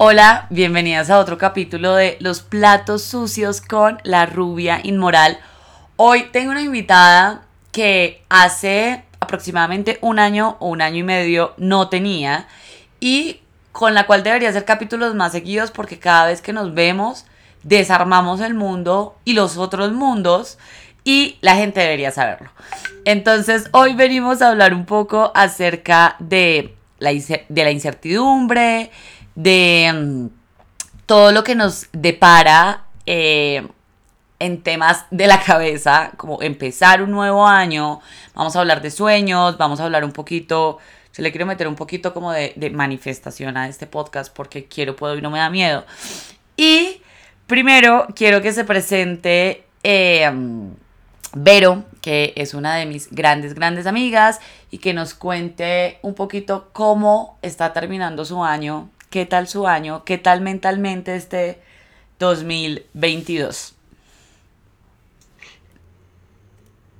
Hola, bienvenidas a otro capítulo de Los platos sucios con la rubia inmoral. Hoy tengo una invitada que hace aproximadamente un año o un año y medio no tenía y con la cual debería hacer capítulos más seguidos porque cada vez que nos vemos desarmamos el mundo y los otros mundos y la gente debería saberlo. Entonces hoy venimos a hablar un poco acerca de la, de la incertidumbre, de mm, todo lo que nos depara eh, en temas de la cabeza, como empezar un nuevo año, vamos a hablar de sueños, vamos a hablar un poquito, se le quiero meter un poquito como de, manifestación a este podcast porque quiero, puedo y no me da miedo. Y primero quiero que se presente eh, Vero, que es una de mis grandes, grandes amigas, y que nos cuente un poquito cómo está terminando su año qué tal su año, qué tal mentalmente este 2022.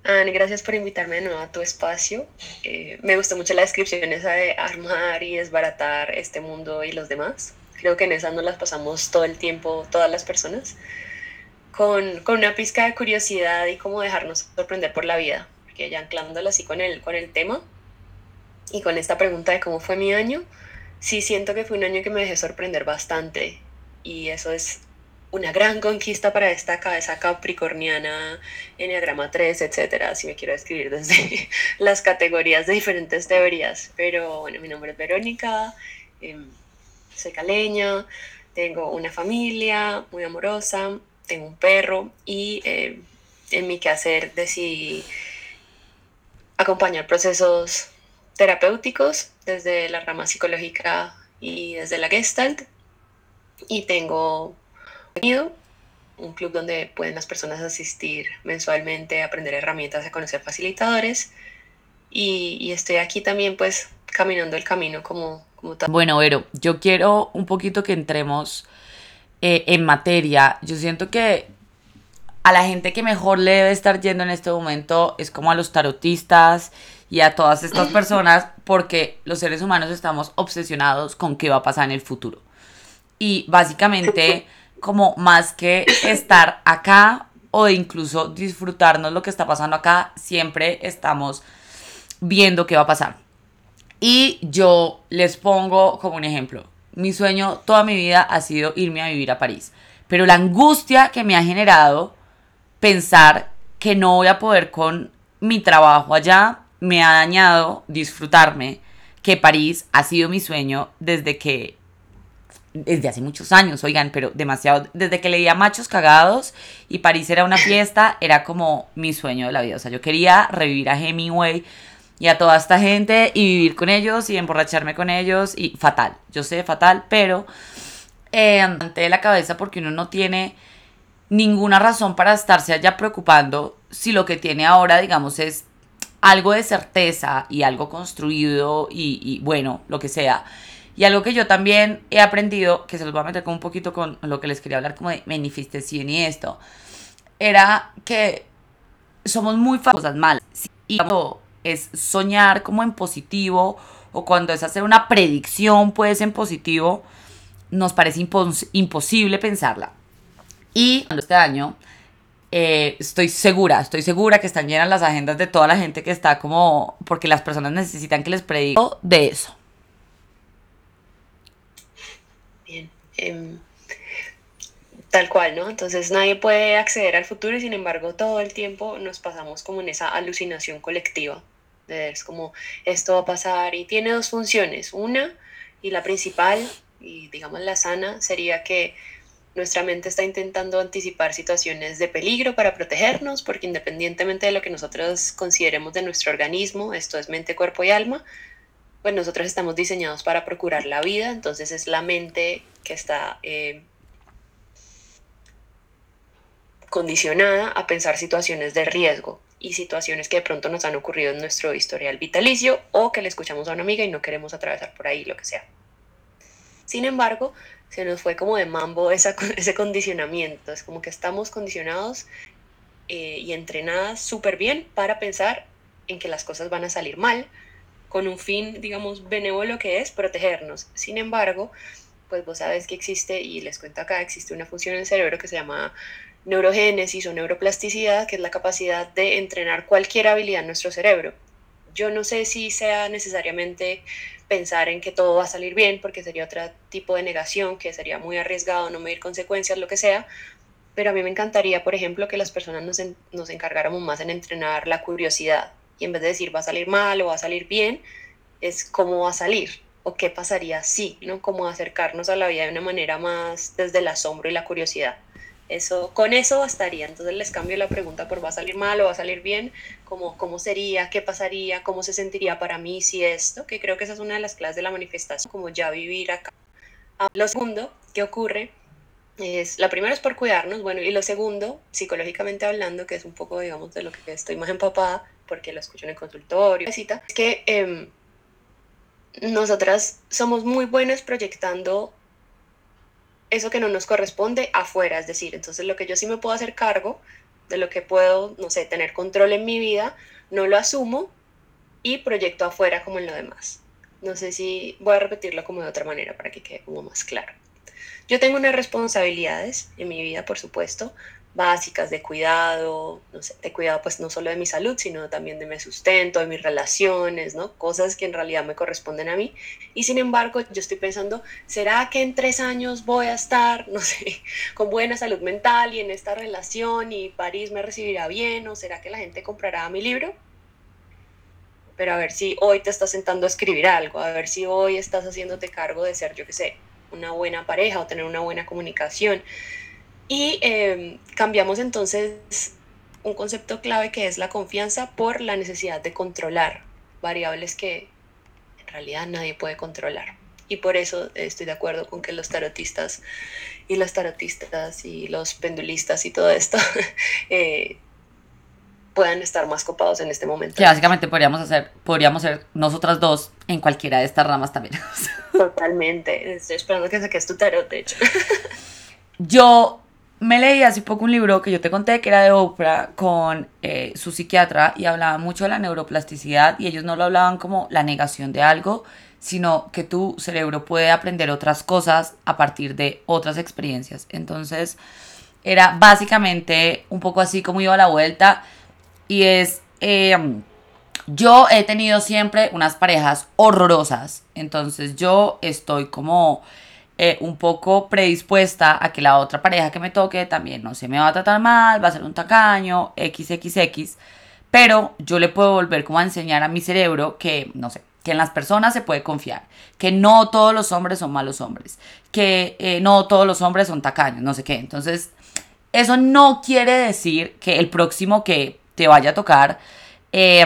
Ani, gracias por invitarme de nuevo a tu espacio. Eh, me gustó mucho la descripción esa de armar y desbaratar este mundo y los demás. Creo que en esa nos las pasamos todo el tiempo, todas las personas, con, con una pizca de curiosidad y cómo dejarnos sorprender por la vida. Porque ya anclándola así con el, con el tema y con esta pregunta de cómo fue mi año, sí siento que fue un año que me dejé sorprender bastante y eso es una gran conquista para esta cabeza capricorniana, Enneagrama 3, etcétera, si me quiero describir desde las categorías de diferentes teorías. Pero bueno, mi nombre es Verónica, em, soy caleña, tengo una familia muy amorosa, tengo un perro y em, en mi quehacer decidí acompañar procesos terapéuticos desde la rama psicológica y desde la Gestalt. Y tengo un club donde pueden las personas asistir mensualmente, aprender herramientas, a conocer facilitadores. Y, estoy aquí también pues caminando el camino como, como tal. Bueno, Vero, yo quiero un poquito que entremos eh, en materia. Yo siento que a la gente que mejor le debe estar yendo en este momento es como a los tarotistas y a todas estas personas porque los seres humanos estamos obsesionados con qué va a pasar en el futuro. Y básicamente, como más que estar acá o incluso disfrutarnos lo que está pasando acá, siempre estamos viendo qué va a pasar. Y yo les pongo como un ejemplo. Mi sueño toda mi vida ha sido irme a vivir a París. Pero la angustia que me ha generado pensar que no voy a poder con mi trabajo allá me ha dañado disfrutarme que París ha sido mi sueño desde que desde hace muchos años, oigan, pero demasiado, desde que leía Machos Cagados y París era una fiesta, era como mi sueño de la vida. O sea, yo quería revivir a Hemingway y a toda esta gente y vivir con ellos y emborracharme con ellos y fatal, yo sé, fatal, pero eh, ante la cabeza porque uno no tiene ninguna razón para estarse allá preocupando si lo que tiene ahora, digamos, es algo de certeza y algo construido y, bueno, lo que sea. Y algo que yo también he aprendido, que se los voy a meter con un poquito con lo que les quería hablar como de manifestación y esto, era que somos muy cosas malas. Y cuando es soñar como en positivo o cuando es hacer una predicción pues en positivo, nos parece imposible pensarla. Y este año eh, estoy segura, estoy segura que están llenas las agendas de toda la gente que está como, porque las personas necesitan que les prediga de eso. Bien, em, tal cual, ¿no? Entonces nadie puede acceder al futuro y sin embargo todo el tiempo nos pasamos como en esa alucinación colectiva. Es como esto va a pasar y tiene dos funciones. Una, y la principal, y digamos la sana, sería que nuestra mente está intentando anticipar situaciones de peligro para protegernos, porque independientemente de lo que nosotros consideremos de nuestro organismo, esto es mente, cuerpo y alma, pues nosotros estamos diseñados para procurar la vida, entonces es la mente que está eh, condicionada a pensar situaciones de riesgo y situaciones que de pronto nos han ocurrido en nuestro historial vitalicio o que le escuchamos a una amiga y no queremos atravesar por ahí, lo que sea. Sin embargo, se nos fue como de mambo ese condicionamiento. Es como que estamos condicionados eh, y entrenadas súper bien para pensar en que las cosas van a salir mal, con un fin, digamos, benévolo que es protegernos. Sin embargo, pues vos sabes que existe, y les cuento acá, existe una función en el cerebro que se llama neurogénesis o neuroplasticidad, que es la capacidad de entrenar cualquier habilidad en nuestro cerebro. Yo no sé si sea necesariamente pensar en que todo va a salir bien, porque sería otro tipo de negación, que sería muy arriesgado, no medir consecuencias, lo que sea, pero a mí me encantaría, por ejemplo, que las personas nos, nos encargáramos más en entrenar la curiosidad, y en vez de decir va a salir mal o va a salir bien, es cómo va a salir o qué pasaría si, ¿no? Cómo acercarnos a la vida de una manera más desde el asombro y la curiosidad. Eso, con eso bastaría. Entonces les cambio la pregunta por va a salir mal o va a salir bien, como cómo sería, qué pasaría, cómo se sentiría para mí si esto, que creo que esa es una de las clases de la manifestación, como ya vivir acá. Lo segundo que ocurre es, la primera es por cuidarnos, bueno, y lo segundo, psicológicamente hablando, que es un poco, digamos, de lo que estoy más empapada, porque lo escucho en el consultorio, es que eh, nosotras somos muy buenas proyectando eso que no nos corresponde afuera, es decir, entonces lo que yo sí me puedo hacer cargo, de lo que puedo, no sé, tener control en mi vida, no lo asumo y proyecto afuera como en lo demás. No sé si voy a repetirlo como de otra manera para que quede como más claro. Yo tengo unas responsabilidades en mi vida, por supuesto, básicas de cuidado, no sé, de cuidado pues no solo de mi salud, sino también de mi sustento, de mis relaciones, ¿no? Cosas que en realidad me corresponden a mí. Y sin embargo, yo estoy pensando, ¿será que en tres años voy a estar, no sé, con buena salud mental y en esta relación y París me recibirá bien? ¿O será que la gente comprará mi libro? Pero a ver si hoy te estás sentando a escribir algo, a ver si hoy estás haciéndote cargo de ser, yo qué sé, una buena pareja o tener una buena comunicación y em, cambiamos entonces un concepto clave que es la confianza por la necesidad de controlar variables que en realidad nadie puede controlar. Y por eso estoy de acuerdo con que los tarotistas y las tarotistas y los pendulistas y todo esto eh, puedan estar más copados en este momento. Que básicamente podríamos hacer, podríamos ser nosotras dos en cualquiera de estas ramas también. Totalmente. Estoy esperando que saques tu tarot, de hecho. Yo me leí hace poco un libro que yo te conté que era de Oprah con eh, su psiquiatra y hablaba mucho de la neuroplasticidad y ellos no lo hablaban como la negación de algo, sino que tu cerebro puede aprender otras cosas a partir de otras experiencias. Entonces era básicamente un poco así como iba a la vuelta y es... Em, yo he tenido siempre unas parejas horrorosas, entonces yo estoy como eh, un poco predispuesta a que la otra pareja que me toque también no se me va a tratar mal, va a ser un tacaño, XXX, pero yo le puedo volver como a enseñar a mi cerebro que, no sé, que en las personas se puede confiar, que no todos los hombres son malos hombres, que eh, no todos los hombres son tacaños, no sé qué. Entonces, eso no quiere decir que el próximo que te vaya a tocar eh,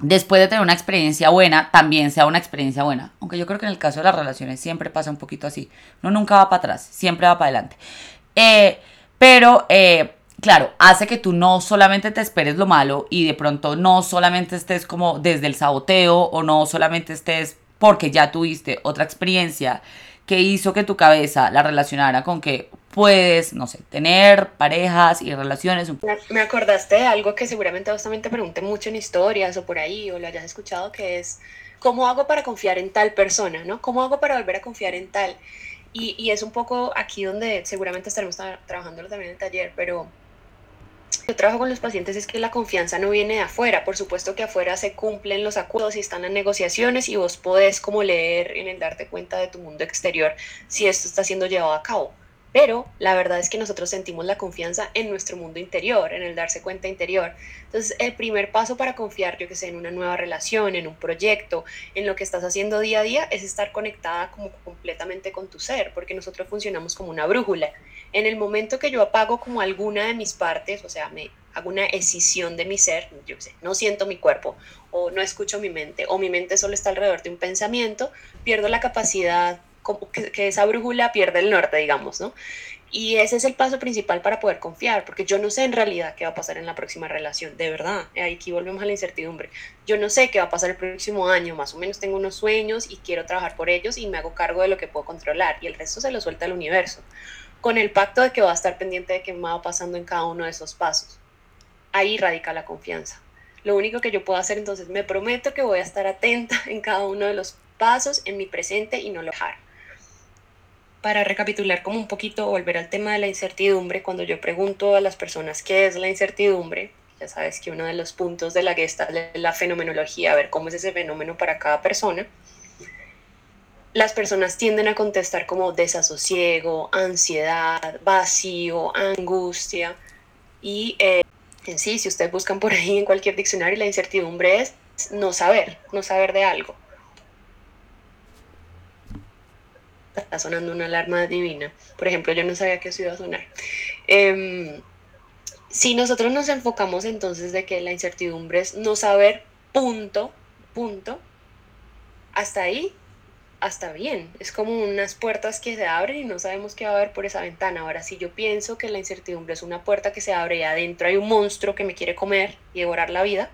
después de tener una experiencia buena, también sea una experiencia buena. Aunque yo creo que en el caso de las relaciones siempre pasa un poquito así. Uno nunca va para atrás, siempre va para adelante. Eh, pero, eh, claro, hace que tú no solamente te esperes lo malo y de pronto no solamente estés como desde el saboteo o no solamente estés porque ya tuviste otra experiencia que hizo que tu cabeza la relacionara con que puedes, no sé, tener parejas y relaciones. Me acordaste de algo que seguramente vos también te pregunté mucho en historias o por ahí o lo hayas escuchado, que es, ¿cómo hago para confiar en tal persona? ¿no? ¿Cómo hago para volver a confiar en tal? Y, y es un poco aquí donde seguramente estaremos trabajando también en el taller, pero yo trabajo con los pacientes es que la confianza no viene de afuera. Por supuesto que afuera se cumplen los acuerdos y están las negociaciones y vos podés como leer en el darte cuenta de tu mundo exterior si esto está siendo llevado a cabo. Pero la verdad es que nosotros sentimos la confianza en nuestro mundo interior, en el darse cuenta interior. Entonces, el primer paso para confiar, yo que sé, en una nueva relación, en un proyecto, en lo que estás haciendo día a día, es estar conectada como completamente con tu ser, porque nosotros funcionamos como una brújula. En el momento que yo apago como alguna de mis partes, o sea, me hago una escisión de mi ser, yo sé, no siento mi cuerpo, o no escucho mi mente, o mi mente solo está alrededor de un pensamiento, pierdo la capacidad que, esa brújula pierde el norte, digamos, ¿no? Y ese es el paso principal para poder confiar, porque yo no sé en realidad qué va a pasar en la próxima relación, de verdad. Aquí volvemos a la incertidumbre. Yo no sé qué va a pasar el próximo año, más o menos tengo unos sueños y quiero trabajar por ellos y me hago cargo de lo que puedo controlar y el resto se lo suelta el universo, con el pacto de que va a estar pendiente de qué va pasando en cada uno de esos pasos. Ahí radica la confianza. Lo único que yo puedo hacer entonces, me prometo que voy a estar atenta en cada uno de los pasos en mi presente y no lo dejar para recapitular como un poquito, volver al tema de la incertidumbre, cuando yo pregunto a las personas qué es la incertidumbre, ya sabes que uno de los puntos de la gesta es la fenomenología, a ver cómo es ese fenómeno para cada persona, las personas tienden a contestar como desasosiego, ansiedad, vacío, angustia. Y eh, en sí, si ustedes buscan por ahí en cualquier diccionario, la incertidumbre es no saber, no saber de algo. Está sonando una alarma divina. Por ejemplo, yo no sabía que eso iba a sonar. Em, si nosotros nos enfocamos entonces de que la incertidumbre es no saber, punto, punto, hasta ahí hasta bien. Es como unas puertas que se abren y no sabemos qué va a haber por esa ventana. Ahora, si yo pienso que la incertidumbre es una puerta que se abre y adentro hay un monstruo que me quiere comer y devorar la vida,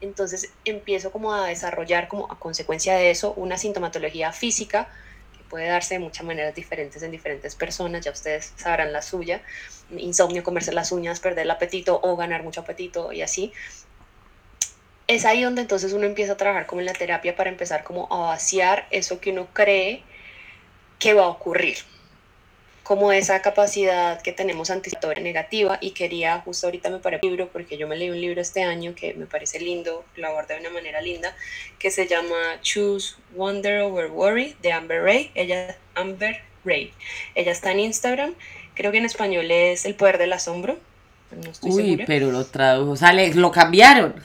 entonces empiezo como a desarrollar como a consecuencia de eso una sintomatología física puede darse de muchas maneras diferentes en diferentes personas, ya ustedes sabrán la suya, insomnio, comerse las uñas, perder el apetito o ganar mucho apetito y así, es ahí donde entonces uno empieza a trabajar como en la terapia para empezar como a vaciar eso que uno cree que va a ocurrir como esa capacidad que tenemos anticipatoria negativa y quería justo ahorita me paré un libro porque yo me leí un libro este año que me parece lindo, lo aborda de una manera linda, que se llama Choose Wonder Over Worry de Amber Ray, ella Amber Ray. Ella está en Instagram, creo que en español es El poder del asombro. No estoy Uy, pero lo tradujo, o sea, lo cambiaron.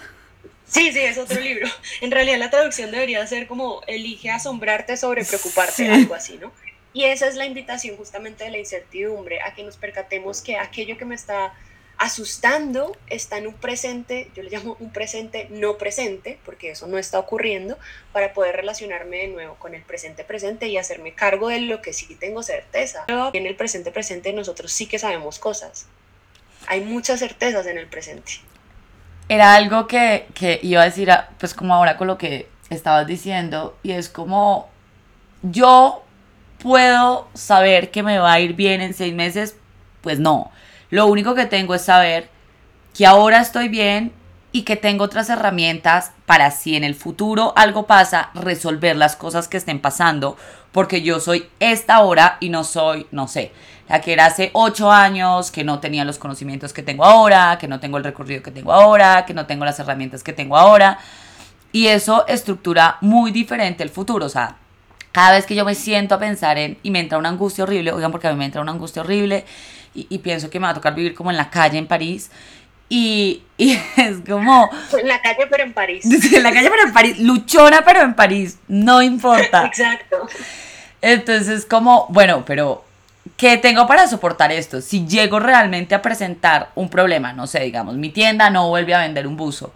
Sí, sí, es otro libro. En realidad la traducción debería ser como elige asombrarte sobre preocuparte, algo así, ¿no? Y esa es la invitación justamente de la incertidumbre, a que nos percatemos que aquello que me está asustando está en un presente, yo le llamo un presente no presente, porque eso no está ocurriendo, para poder relacionarme de nuevo con el presente presente y hacerme cargo de lo que sí tengo certeza. En el presente presente nosotros sí que sabemos cosas. Hay muchas certezas en el presente era algo que, que iba a decir, pues como ahora con lo que estabas diciendo, y es como yo puedo saber que me va a ir bien en seis meses, pues no. Lo único que tengo es saber que ahora estoy bien y que tengo otras herramientas para si en el futuro algo pasa, resolver las cosas que estén pasando, porque yo soy esta hora y no soy, no sé, la que era hace ocho años, que no tenía los conocimientos que tengo ahora, que no tengo el recorrido que tengo ahora, que no tengo las herramientas que tengo ahora. Y eso estructura muy diferente el futuro. O sea, cada vez que yo me siento a pensar en y me entra una angustia horrible, oigan, porque a mí me entra una angustia horrible y, pienso que me va a tocar vivir como en la calle en París. Y, y, es como... En la calle pero en París. En la calle pero en París. Luchona pero en París. No importa. Exacto. Entonces como, bueno, pero ¿Qué tengo para soportar esto? Si llego realmente a presentar un problema, no sé, digamos, mi tienda no vuelve a vender un buzo,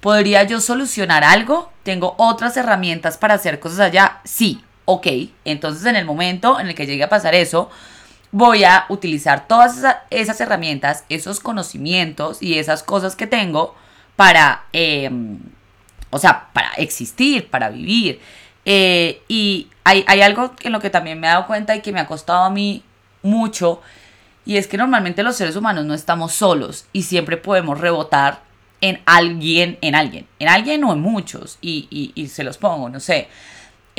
¿podría yo solucionar algo? ¿Tengo otras herramientas para hacer cosas allá? Sí, ok. Entonces en el momento en el que llegue a pasar eso, voy a utilizar todas esas, herramientas, esos conocimientos y esas cosas que tengo para, em, o sea, para existir, para vivir. Eh, y hay, hay, algo en lo que también me he dado cuenta y que me ha costado a mí mucho y es que normalmente los seres humanos no estamos solos y siempre podemos rebotar en alguien, en alguien, en alguien o en muchos y, y, se los pongo, no sé.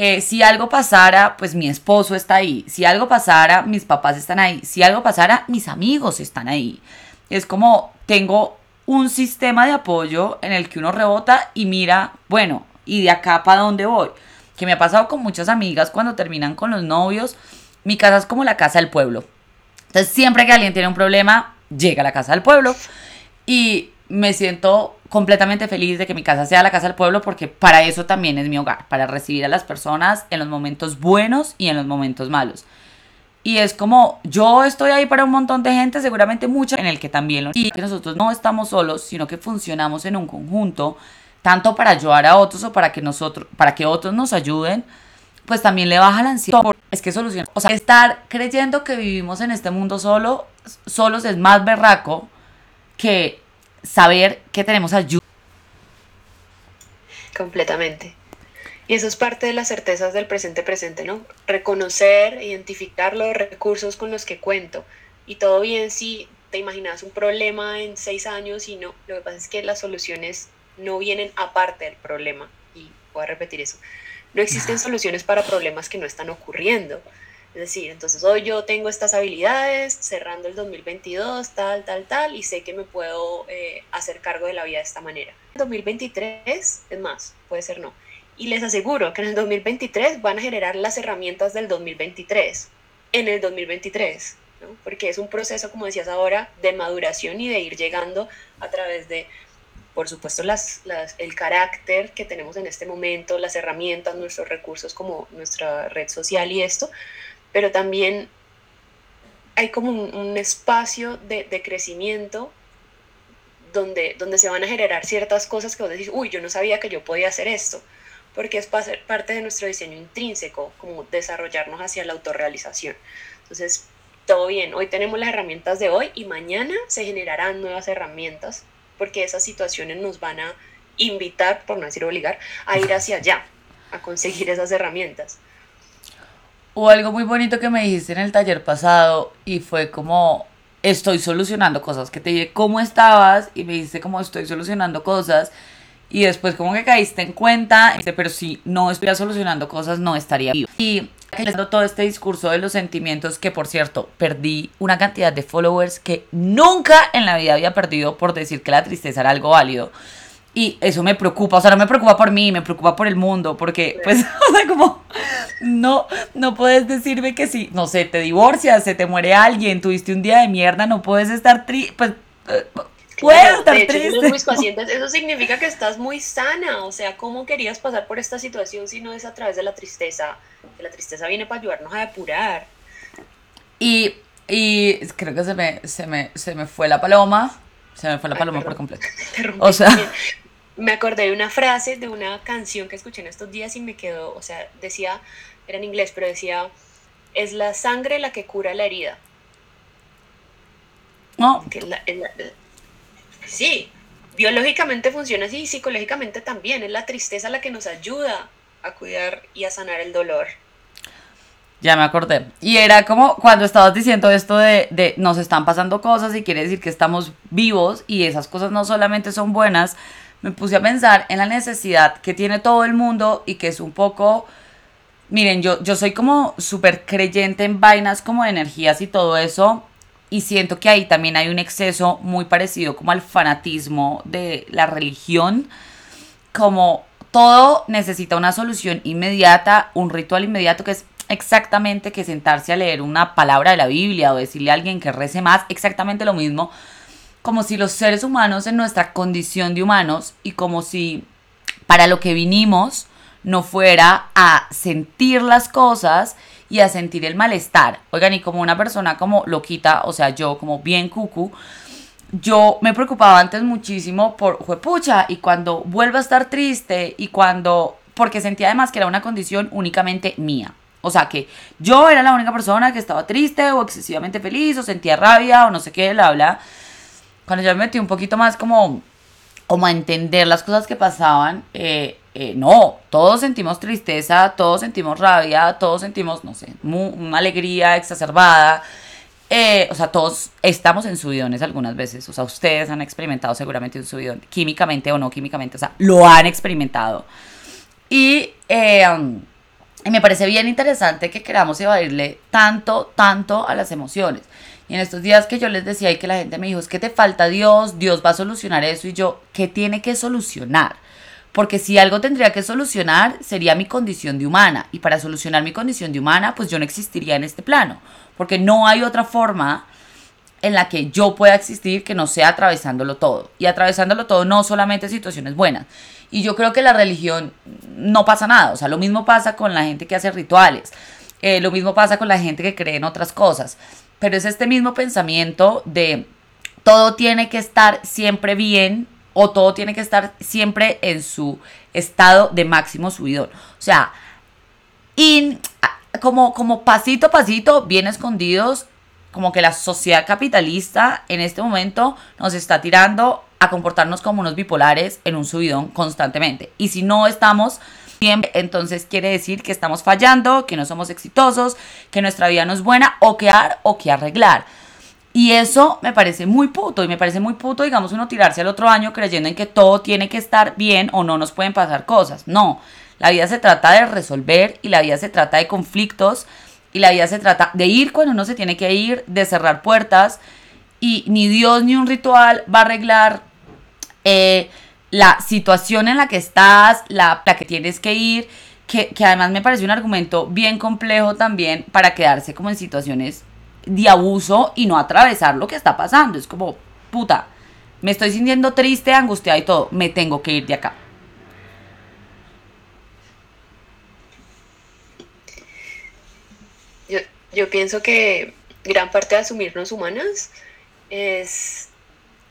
Eh, si algo pasara, pues mi esposo está ahí. Si algo pasara, mis papás están ahí. Si algo pasara, mis amigos están ahí. Es como tengo un sistema de apoyo en el que uno rebota y mira, bueno, ¿y de acá para dónde voy? Que me ha pasado con muchas amigas cuando terminan con los novios mi casa es como la casa del pueblo. Entonces, siempre que alguien tiene un problema, llega a la casa del pueblo. Y me siento completamente feliz de que mi casa sea la casa del pueblo porque para eso también es mi hogar, para recibir a las personas en los momentos buenos y en los momentos malos. Y es como yo estoy ahí para un montón de gente, seguramente mucha, en el que también lo y que nosotros no estamos solos, sino que funcionamos en un conjunto, tanto para ayudar a otros o para que nosotros, para que otros nos ayuden, pues también le baja la ansiedad. Es que soluciona. O sea, estar creyendo que vivimos en este mundo solo, solos es más berraco que saber que tenemos ayuda. Completamente. Y eso es parte de las certezas del presente presente, ¿no? Reconocer, identificar los recursos con los que cuento. Y todo bien si te imaginas un problema en seis años y no. Lo que pasa es que las soluciones no vienen aparte del problema. Y voy a repetir eso. No existen soluciones para problemas que no están ocurriendo. Es decir, entonces hoy yo tengo estas habilidades, cerrando el 2022, tal, tal, tal, y sé que me puedo eh, hacer cargo de la vida de esta manera. 2023, es más, puede ser no. Y les aseguro que en el 2023 van a generar las herramientas del 2023, en el 2023, ¿no? porque es un proceso, como decías ahora, de maduración y de ir llegando a través de por supuesto, las, el carácter que tenemos en este momento, las herramientas, nuestros recursos como nuestra red social y esto, pero también hay como un, espacio de, de, crecimiento donde, donde se van a generar ciertas cosas que vos decís, uy, yo no sabía que yo podía hacer esto, porque es parte de nuestro diseño intrínseco, como desarrollarnos hacia la autorrealización. Entonces, todo bien, hoy tenemos las herramientas de hoy y mañana se generarán nuevas herramientas porque esas situaciones nos van a invitar, por no decir obligar, a ir hacia allá, a conseguir esas herramientas. O algo muy bonito que me dijiste en el taller pasado y fue como estoy solucionando cosas, que te dije cómo estabas y me dijiste como estoy solucionando cosas y después como que caíste en cuenta, pero si no estuviera solucionando cosas no estaría vivo. Y todo este discurso de los sentimientos, que por cierto, perdí una cantidad de followers que nunca en la vida había perdido por decir que la tristeza era algo válido. Y eso me preocupa, o sea, no me preocupa por mí, me preocupa por el mundo, porque, pues, o sea, como, no, no puedes decirme que si, no sé, te divorcias, se te muere alguien, tuviste un día de mierda, no puedes estar triste, pues, eh, puedes estar triste. mis pacientes, eso significa que estás muy sana, o sea, ¿cómo querías pasar por esta situación si no es a través de la tristeza? Que la tristeza viene para ayudarnos a depurar. Y, y creo que se me, se, me, se me fue la paloma. Se me fue la paloma por completo. O sea, me acordé de una frase de una canción que escuché en estos días y me quedó, o sea, decía, era en inglés, pero decía, es la sangre la que cura la herida. No. sí, biológicamente funciona así y psicológicamente también. Es la tristeza la que nos ayuda a cuidar y a sanar el dolor. Ya me acordé. Y era como cuando estabas diciendo esto de, de, nos están pasando cosas y quiere decir que estamos vivos y esas cosas no solamente son buenas, me puse a pensar en la necesidad que tiene todo el mundo y que es un poco... Miren, yo, yo soy como súper creyente en vainas como de energías y todo eso. Y siento que ahí también hay un exceso muy parecido como al fanatismo de la religión. Como todo necesita una solución inmediata, un ritual inmediato que es exactamente que sentarse a leer una palabra de la Biblia o decirle a alguien que rece más, exactamente lo mismo, como si los seres humanos en nuestra condición de humanos y como si para lo que vinimos no fuera a sentir las cosas y a sentir el malestar. Oigan, y como una persona como loquita, o sea, yo como bien cucu, yo me preocupaba antes muchísimo por, pucha, y cuando vuelvo a estar triste y cuando, porque sentía además que era una condición únicamente mía. O sea, que yo era la única persona que estaba triste o excesivamente feliz o sentía rabia o no sé qué, bla, bla. Cuando yo me metí un poquito más como, como a entender las cosas que pasaban, eh, eh, no, todos sentimos tristeza, todos sentimos rabia, todos sentimos, no sé, una alegría exacerbada eh, o sea, todos estamos en subidones algunas veces. O sea, ustedes han experimentado seguramente un subidón, químicamente o no químicamente. O sea, lo han experimentado. Y, eh, um, me parece bien interesante que queramos evadirle tanto, tanto a las emociones. Y en estos días que yo les decía y que la gente me dijo, es que te falta Dios, Dios va a solucionar eso. Y yo, ¿qué tiene que solucionar? Porque si algo tendría que solucionar sería mi condición de humana. Y para solucionar mi condición de humana, pues yo no existiría en este plano porque no hay otra forma en la que yo pueda existir que no sea atravesándolo todo. Y atravesándolo todo no solamente situaciones buenas. Y yo creo que la religión no pasa nada. O sea, lo mismo pasa con la gente que hace rituales. Eh, lo mismo pasa con la gente que cree en otras cosas. Pero es este mismo pensamiento de todo tiene que estar siempre bien o todo tiene que estar siempre en su estado de máximo subidón. O sea, in, como, como pasito a pasito, bien escondidos, como que la sociedad capitalista en este momento nos está tirando a comportarnos como unos bipolares en un subidón constantemente. Y si no estamos bien, entonces quiere decir que estamos fallando, que no somos exitosos, que nuestra vida no es buena, o que ar o que arreglar. Y eso me parece muy puto, y me parece muy puto, digamos, uno tirarse al otro año creyendo en que todo tiene que estar bien o no nos pueden pasar cosas. No, la vida se trata de resolver y la vida se trata de conflictos Y la vida se trata de ir cuando uno se tiene que ir, de cerrar puertas. Y ni Dios ni un ritual va a arreglar eh, la situación en la que estás, la, la que tienes que ir. Que, que, además me parece un argumento bien complejo también para quedarse como en situaciones de abuso y no atravesar lo que está pasando. Es como, puta, me estoy sintiendo triste, angustiada y todo, me tengo que ir de acá. Yo, pienso que gran parte de asumirnos humanas es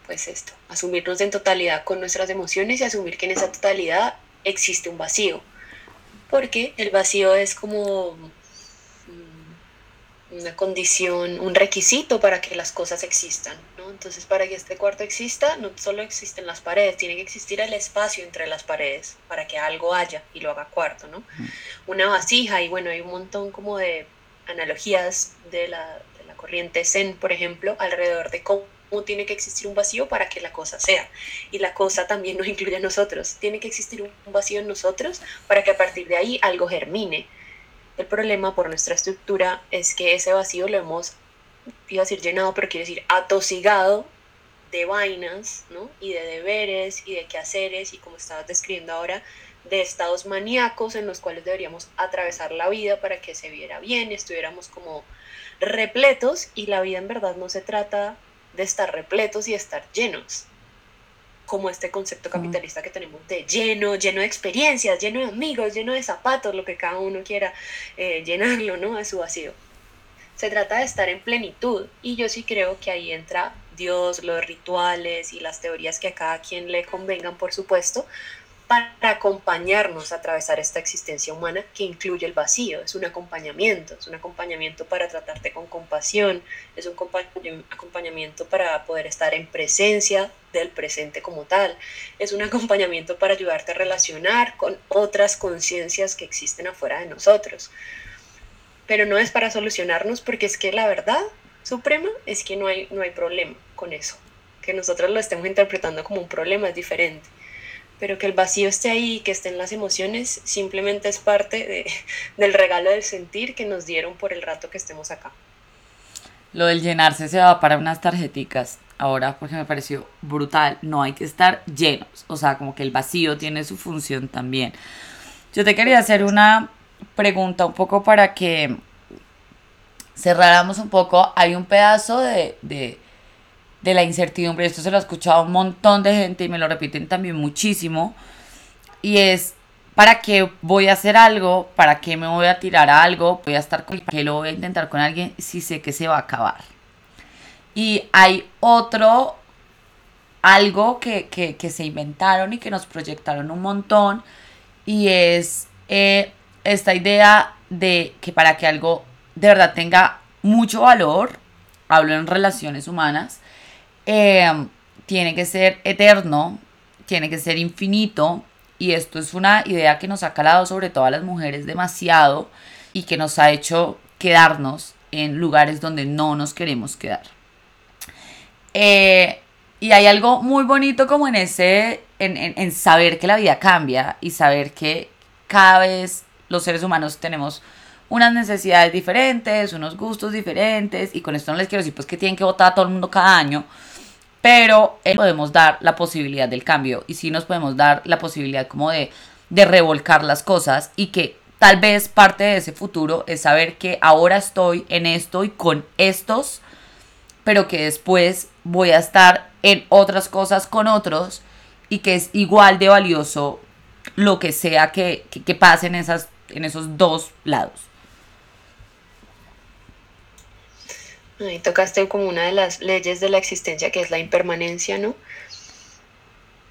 pues esto, asumirnos en totalidad con nuestras emociones y asumir que en esa totalidad existe un vacío. Porque el vacío es como una condición, un requisito para que las cosas existan, ¿no? Entonces, para que este cuarto exista, no solo existen las paredes, tiene que existir el espacio entre las paredes para que algo haya y lo haga cuarto, ¿no? Una vasija, y bueno, hay un montón como de analogías de la, de la corriente Zen, por ejemplo, alrededor de cómo tiene que existir un vacío para que la cosa sea. Y la cosa también nos incluye a nosotros. Tiene que existir un vacío en nosotros para que a partir de ahí algo germine el problema por nuestra estructura es que ese vacío lo hemos, iba a decir llenado, pero quiere decir atosigado de vainas, ¿no? Y de deberes y de quehaceres y como estabas describiendo ahora, de estados maníacos en los cuales deberíamos atravesar la vida para que se viera bien, estuviéramos como repletos y la vida en verdad no se trata de estar repletos y estar llenos, como este concepto capitalista que tenemos de lleno, lleno de experiencias, lleno de amigos, lleno de zapatos, lo que cada uno quiera eh, llenarlo, ¿no? A su vacío. Se trata de estar en plenitud y yo sí creo que ahí entra Dios, los rituales y las teorías que a cada quien le convengan, por supuesto, para acompañarnos a atravesar esta existencia humana que incluye el vacío. Es un acompañamiento, es un acompañamiento para tratarte con compasión, es un acompañamiento para poder estar en presencia del presente como tal, es un acompañamiento para ayudarte a relacionar con otras conciencias que existen afuera de nosotros. Pero no es para solucionarnos porque es que la verdad suprema es que no hay, no hay problema con eso. Que nosotros lo estemos interpretando como un problema es diferente pero que el vacío esté ahí, que estén las emociones, simplemente es parte de, del regalo del sentir que nos dieron por el rato que estemos acá. Lo del llenarse se va para unas tarjeticas ahora porque me pareció brutal. No hay que estar llenos, o sea, como que el vacío tiene su función también. Yo te quería hacer una pregunta un poco para que cerráramos un poco. Hay un pedazo de de la incertidumbre. Esto se lo ha escuchado un montón de gente y me lo repiten también muchísimo. Y es, ¿para qué voy a hacer algo? ¿Para qué me voy a tirar a algo? ¿Voy a estar con qué lo voy a intentar con alguien si sé que se va a acabar? Y hay otro, algo que, se inventaron y que nos proyectaron un montón. Y es eh, esta idea de que para que algo de verdad tenga mucho valor, hablo en relaciones humanas, Em, tiene que ser eterno, tiene que ser infinito. Y esto es una idea que nos ha calado sobre todo a las mujeres demasiado y que nos ha hecho quedarnos en lugares donde no nos queremos quedar. Eh, y hay algo muy bonito como en ese, en, en, saber que la vida cambia y saber que cada vez los seres humanos tenemos unas necesidades diferentes, unos gustos diferentes, y con esto no les quiero decir pues que tienen que votar a todo el mundo cada año, pero eh, podemos dar la posibilidad del cambio y sí nos podemos dar la posibilidad como de, de revolcar las cosas y que tal vez parte de ese futuro es saber que ahora estoy en esto y con estos, pero que después voy a estar en otras cosas con otros y que es igual de valioso lo que sea que, que, que pase en, esas, en esos dos lados. Ahí tocaste como una de las leyes de la existencia que es la impermanencia, ¿no?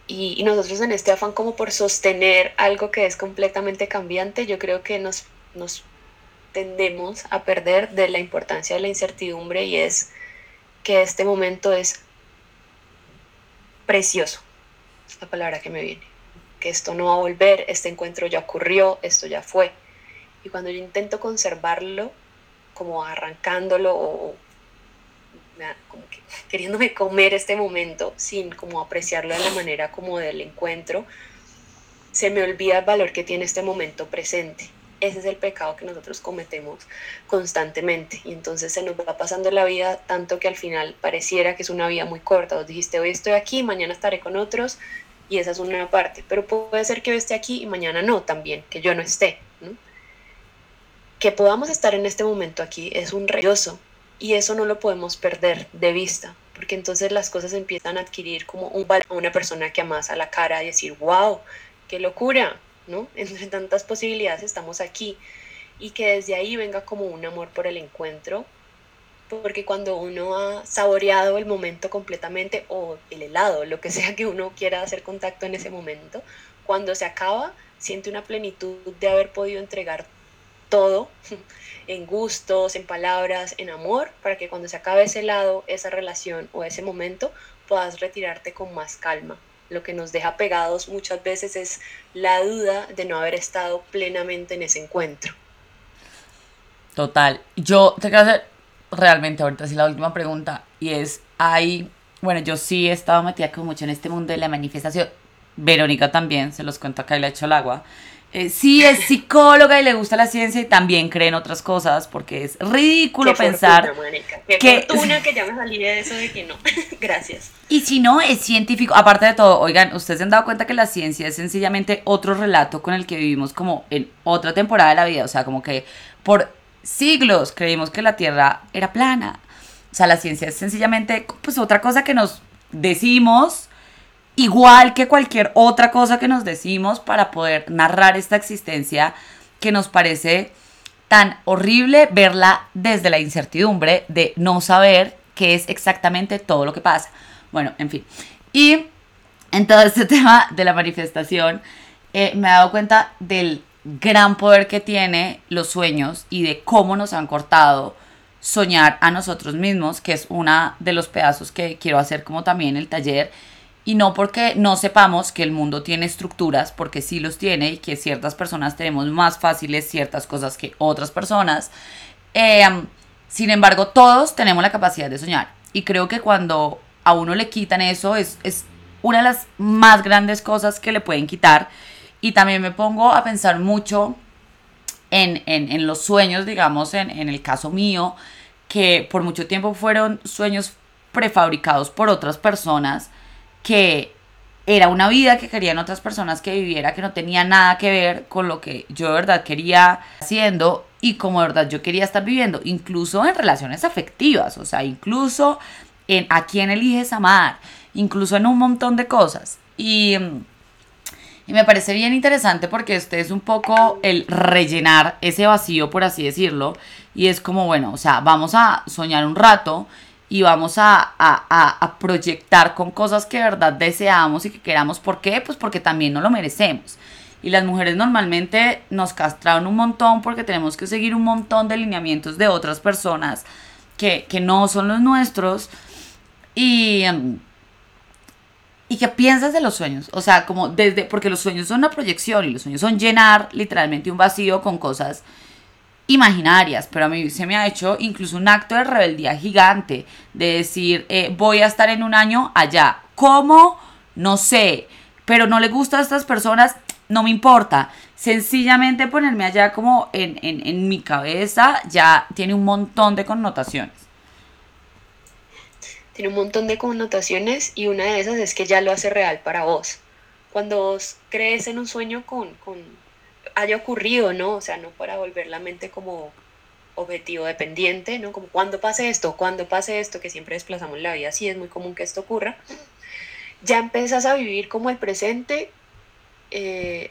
Y, nosotros en este afán como por sostener algo que es completamente cambiante, yo creo que nos, nos tendemos a perder de la importancia de la incertidumbre y es que este momento es precioso, la palabra que me viene, que esto no va a volver, este encuentro ya ocurrió, esto ya fue. Y cuando yo intento conservarlo, como arrancándolo o queriéndome comer este momento sin como apreciarlo de la manera como del encuentro, se me olvida el valor que tiene este momento presente. ese es el pecado que nosotros cometemos constantemente. Y entonces se nos va pasando la vida tanto que al final pareciera que es una vida muy corta. Vos dijiste, hoy estoy aquí, mañana estaré con otros, y esa es una parte. Pero puede ser que yo esté aquí y mañana no también, que yo no esté. Que podamos estar en este momento aquí es un rayoso y eso no lo podemos perder de vista, porque entonces las cosas empiezan a adquirir como un valor a una persona que amas a la cara y decir, wow, qué locura, ¿no? Entre tantas posibilidades estamos aquí y que desde ahí venga como un amor por el encuentro, porque cuando uno ha saboreado el momento completamente o el helado, lo que sea que uno quiera hacer contacto en ese momento, cuando se acaba, siente una plenitud de haber podido entregar todo en gustos, en palabras, en amor, para que cuando se acabe ese helado, esa relación o ese momento, puedas retirarte con más calma. Lo que nos deja pegados muchas veces es la duda de no haber estado plenamente en ese encuentro. Total. Yo te quiero hacer realmente ahorita sí la última pregunta y es, hay, bueno, yo sí he estado metida como mucho en este mundo de la manifestación. Verónica también, se los cuento acá le echo el agua. Eh, sí es psicóloga y le gusta la ciencia y también cree en otras cosas porque es ridículo pensar Qué que fortuna que ya me salí de eso de que no. Gracias. Y si no es científico, aparte de todo, oigan, ustedes se han dado cuenta que la ciencia es sencillamente otro relato con el que vivimos como en otra temporada de la vida, o sea, como que por siglos creímos que la Tierra era plana. O sea, la ciencia es sencillamente pues otra cosa que nos decimos igual que cualquier otra cosa que nos decimos para poder narrar esta existencia que nos parece tan horrible verla desde la incertidumbre de no saber qué es exactamente todo lo que pasa. Bueno, en fin. Y en todo este tema de la manifestación, eh, me he dado cuenta del gran poder que tiene los sueños y de cómo nos han cortado soñar a nosotros mismos, que es una de los pedazos que quiero hacer como también el taller y no porque no sepamos que el mundo tiene estructuras, porque sí los tiene y que ciertas personas tenemos más fáciles ciertas cosas que otras personas. Em, sin embargo, todos tenemos la capacidad de soñar. Y creo que cuando a uno le quitan eso, es, es una de las más grandes cosas que le pueden quitar. Y también me pongo a pensar mucho en, en, en los sueños, digamos, en, en el caso mío, que por mucho tiempo fueron sueños prefabricados por otras personas que era una vida que querían otras personas que viviera, que no tenía nada que ver con lo que yo de verdad quería haciendo y como de verdad yo quería estar viviendo, incluso en relaciones afectivas, o sea, incluso en a quién eliges amar, incluso en un montón de cosas. Y, y me parece bien interesante porque este es un poco el rellenar ese vacío, por así decirlo, y es como, bueno, o sea, vamos a soñar un rato y vamos a, a, proyectar con cosas que de verdad deseamos y que queramos. ¿Por qué? Pues porque también no lo merecemos. Y las mujeres normalmente nos castraron un montón porque tenemos que seguir un montón de lineamientos de otras personas que, que no son los nuestros. Y, ¿Y qué piensas de los sueños? O sea, como desde, porque los sueños son una proyección y los sueños son llenar literalmente un vacío con cosas imaginarias, pero a mí se me ha hecho incluso un acto de rebeldía gigante, de decir, eh, voy a estar en un año allá. ¿Cómo? No sé, pero no le gusta a estas personas, no me importa. Sencillamente ponerme allá como en, en, en mi cabeza ya tiene un montón de connotaciones. Tiene un montón de connotaciones y una de esas es que ya lo hace real para vos. Cuando vos crees en un sueño con, con haya ocurrido, ¿no? O sea, no para volver la mente como objetivo dependiente, ¿no? Como cuando pase esto, cuando pase esto, que siempre desplazamos la vida, sí es muy común que esto ocurra, ya empiezas a vivir como el presente, eh,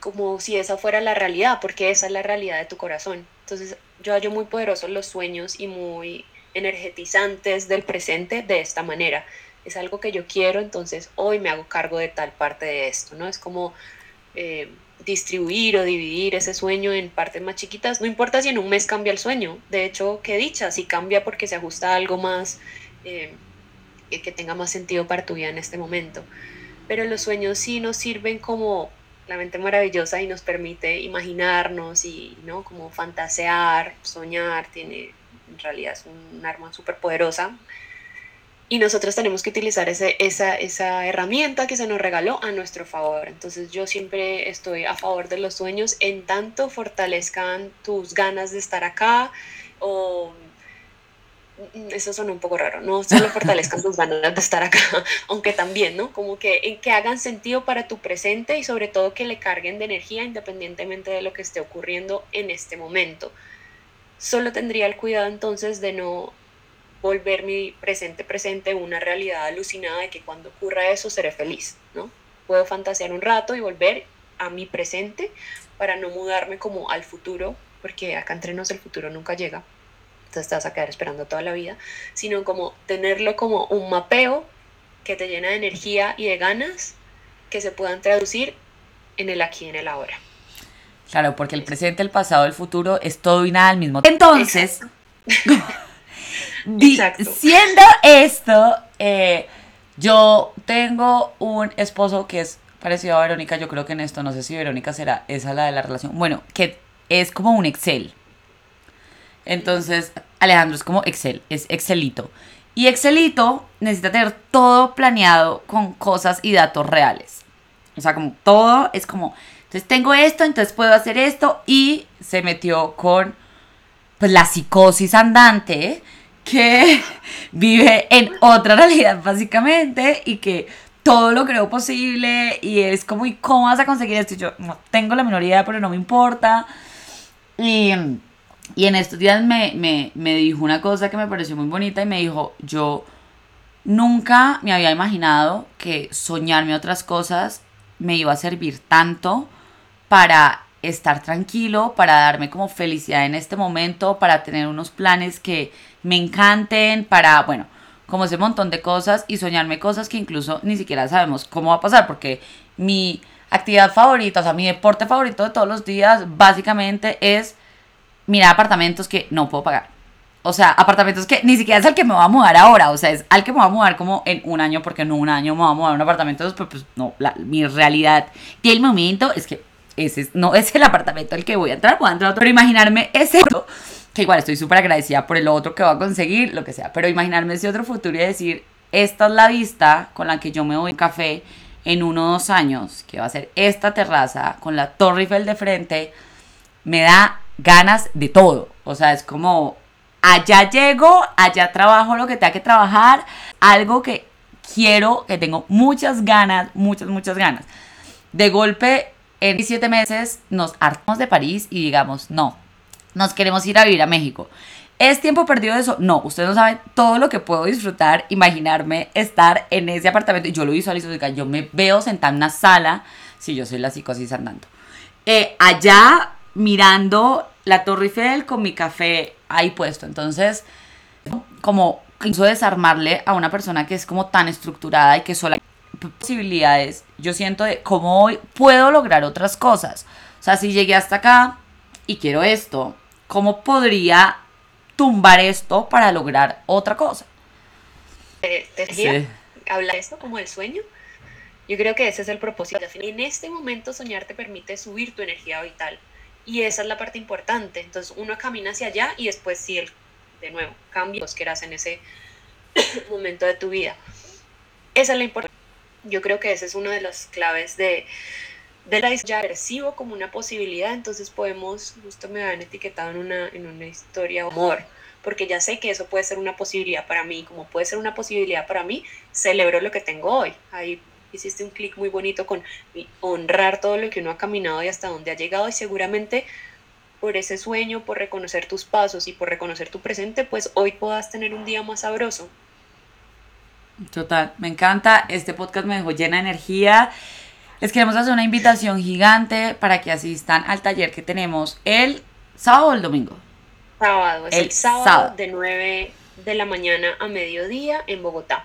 como si esa fuera la realidad, porque esa es la realidad de tu corazón. Entonces, yo hallo muy poderosos los sueños y muy energetizantes del presente de esta manera. Es algo que yo quiero, entonces hoy me hago cargo de tal parte de esto, ¿no? Es como... Eh, distribuir o dividir ese sueño en partes más chiquitas, no importa si en un mes cambia el sueño, de hecho, qué dicha, si cambia porque se ajusta a algo más eh, que tenga más sentido para tu vida en este momento. Pero los sueños sí nos sirven como la mente maravillosa y nos permite imaginarnos y no como fantasear, soñar, tiene en realidad es un arma súper poderosa y nosotros tenemos que utilizar ese, esa, esa herramienta que se nos regaló a nuestro favor. Entonces yo siempre estoy a favor de los sueños en tanto fortalezcan tus ganas de estar acá o mm, eso suena un poco raro, no solo fortalezcan tus ganas de estar acá, aunque también, ¿no? Como que, en que hagan sentido para tu presente y sobre todo que le carguen de energía independientemente de lo que esté ocurriendo en este momento. Solo tendría el cuidado entonces de no volver mi presente presente una realidad alucinada de que cuando ocurra eso seré feliz, ¿no? Puedo fantasear un rato y volver a mi presente para no mudarme como al futuro, porque acá entre nos el futuro nunca llega, entonces te vas a quedar esperando toda la vida, sino como tenerlo como un mapeo que te llena de energía y de ganas que se puedan traducir en el aquí y en el ahora. Claro, porque el presente, el pasado, el futuro es todo y nada al mismo tiempo. Entonces, siendo esto, eh, yo tengo un esposo que es parecido a Verónica, yo creo que en esto, no sé si Verónica será esa la de la relación, bueno, que es como un Excel. Entonces, Alejandro es como Excel, es Excelito. Y Excelito necesita tener todo planeado con cosas y datos reales. O sea, como todo es como, entonces tengo esto, entonces puedo hacer esto y se metió con pues la psicosis andante que vive en otra realidad básicamente y que todo lo creo posible y es como, ¿y cómo vas a conseguir esto? Y yo no tengo la minoría, pero no me importa. Y, y en estos días me, me, me dijo una cosa que me pareció muy bonita y me dijo, yo nunca me había imaginado que soñarme otras cosas me iba a servir tanto para estar tranquilo, para darme como felicidad en este momento, para tener unos planes que me encanten, para, bueno, como ese montón de cosas y soñarme cosas que incluso ni siquiera sabemos cómo va a pasar, porque mi actividad favorita, o sea, mi deporte favorito de todos los días, básicamente es mirar apartamentos que no puedo pagar. O sea, apartamentos que ni siquiera es al que me voy a mudar ahora, o sea, es al que me voy a mudar como en un año, porque en un año me voy a mudar a un apartamento, pero pues no, mi realidad y el momento es que ese no es el apartamento al que voy a entrar, voy a entrar otro, pero imaginarme ese otro, que igual estoy súper agradecida por el otro que voy a conseguir, lo que sea, pero imaginarme ese otro futuro y decir, esta es la vista con la que yo me voy a un café en uno o dos años, que va a ser esta terraza con la Torre Eiffel de frente, me da ganas de todo, o sea, es como, allá llego, allá trabajo lo que tenga que trabajar, algo que quiero, que tengo muchas ganas, muchas, muchas ganas. De golpe en siete meses nos hartamos de París y digamos, no, nos queremos ir a vivir a México. ¿Es tiempo perdido eso? No, ustedes no saben todo lo que puedo disfrutar, imaginarme estar en ese apartamento. Yo lo visualizo, yo me veo sentada en una sala, si yo soy la psicosis andando. Eh, allá mirando la Torre Eiffel con mi café ahí puesto. Entonces, como incluso desarmarle a una persona que es como tan estructurada y que sola posibilidades, yo siento de cómo hoy puedo lograr otras cosas. O sea, si llegué hasta acá y quiero esto, ¿cómo podría tumbar esto para lograr otra cosa? ¿Te, te habla esto como el sueño? Yo creo que ese es el propósito. En este momento soñar te permite subir tu energía vital. Y esa es la parte importante. Entonces uno camina hacia allá y después si el, de nuevo, cambios que en ese momento de tu vida. Esa es la importancia. Yo creo que esa es una de las claves de, de la ya agresivo como una posibilidad, entonces podemos, justo me han etiquetado en una, en una historia amor, porque ya sé que eso puede ser una posibilidad para mí, como puede ser una posibilidad para mí, celebro lo que tengo hoy. Ahí hiciste un clic muy bonito con honrar todo lo que uno ha caminado y hasta dónde ha llegado y seguramente por ese sueño, por reconocer tus pasos y por reconocer tu presente, pues hoy puedas tener un día más sabroso. Total, me encanta. Este podcast me dejó llena de energía. Les queremos hacer una invitación gigante para que asistan al taller que tenemos el sábado o el domingo. Sábado, es el, sábado, de 9 de la mañana a mediodía en Bogotá.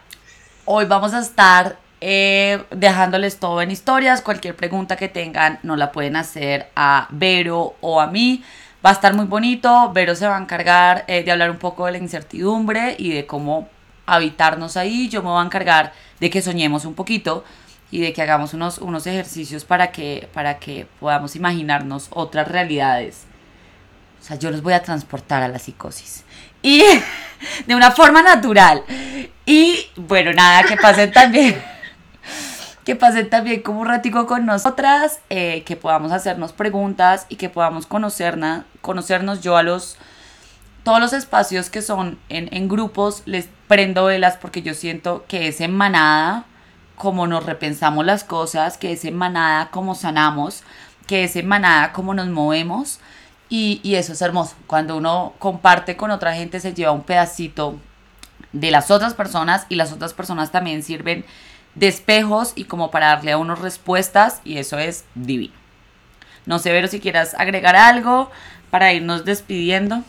Hoy vamos a estar eh, dejándoles todo en historias. Cualquier pregunta que tengan nos la pueden hacer a Vero o a mí. Va a estar muy bonito. Vero se va a encargar eh, de hablar un poco de la incertidumbre y de cómo habitarnos ahí, yo me voy a encargar de que soñemos un poquito y de que hagamos unos, unos ejercicios para que, para que podamos imaginarnos otras realidades. O sea, yo los voy a transportar a la psicosis. Y de una forma natural. Y bueno, nada, que pasen también. que pasen también como un ratico con nosotras, eh, que podamos hacernos preguntas y que podamos conocernos, conocernos yo a los todos los espacios que son en, en, grupos les prendo velas porque yo siento que es en manada como nos repensamos las cosas, que es en manada como sanamos, que es en manada como nos movemos y, y eso es hermoso. Cuando uno comparte con otra gente se lleva un pedacito de las otras personas y las otras personas también sirven de espejos y como para darle a uno respuestas y eso es divino. No sé, Vero, si quieras agregar algo para irnos despidiendo.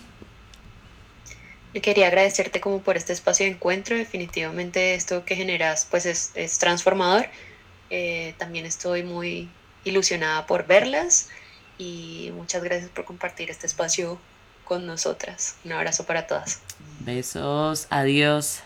Quería agradecerte como por este espacio de encuentro. Definitivamente esto que generas pues es, es transformador. Eh, también estoy muy ilusionada por verlas y muchas gracias por compartir este espacio con nosotras. Un abrazo para todas. Besos, adiós.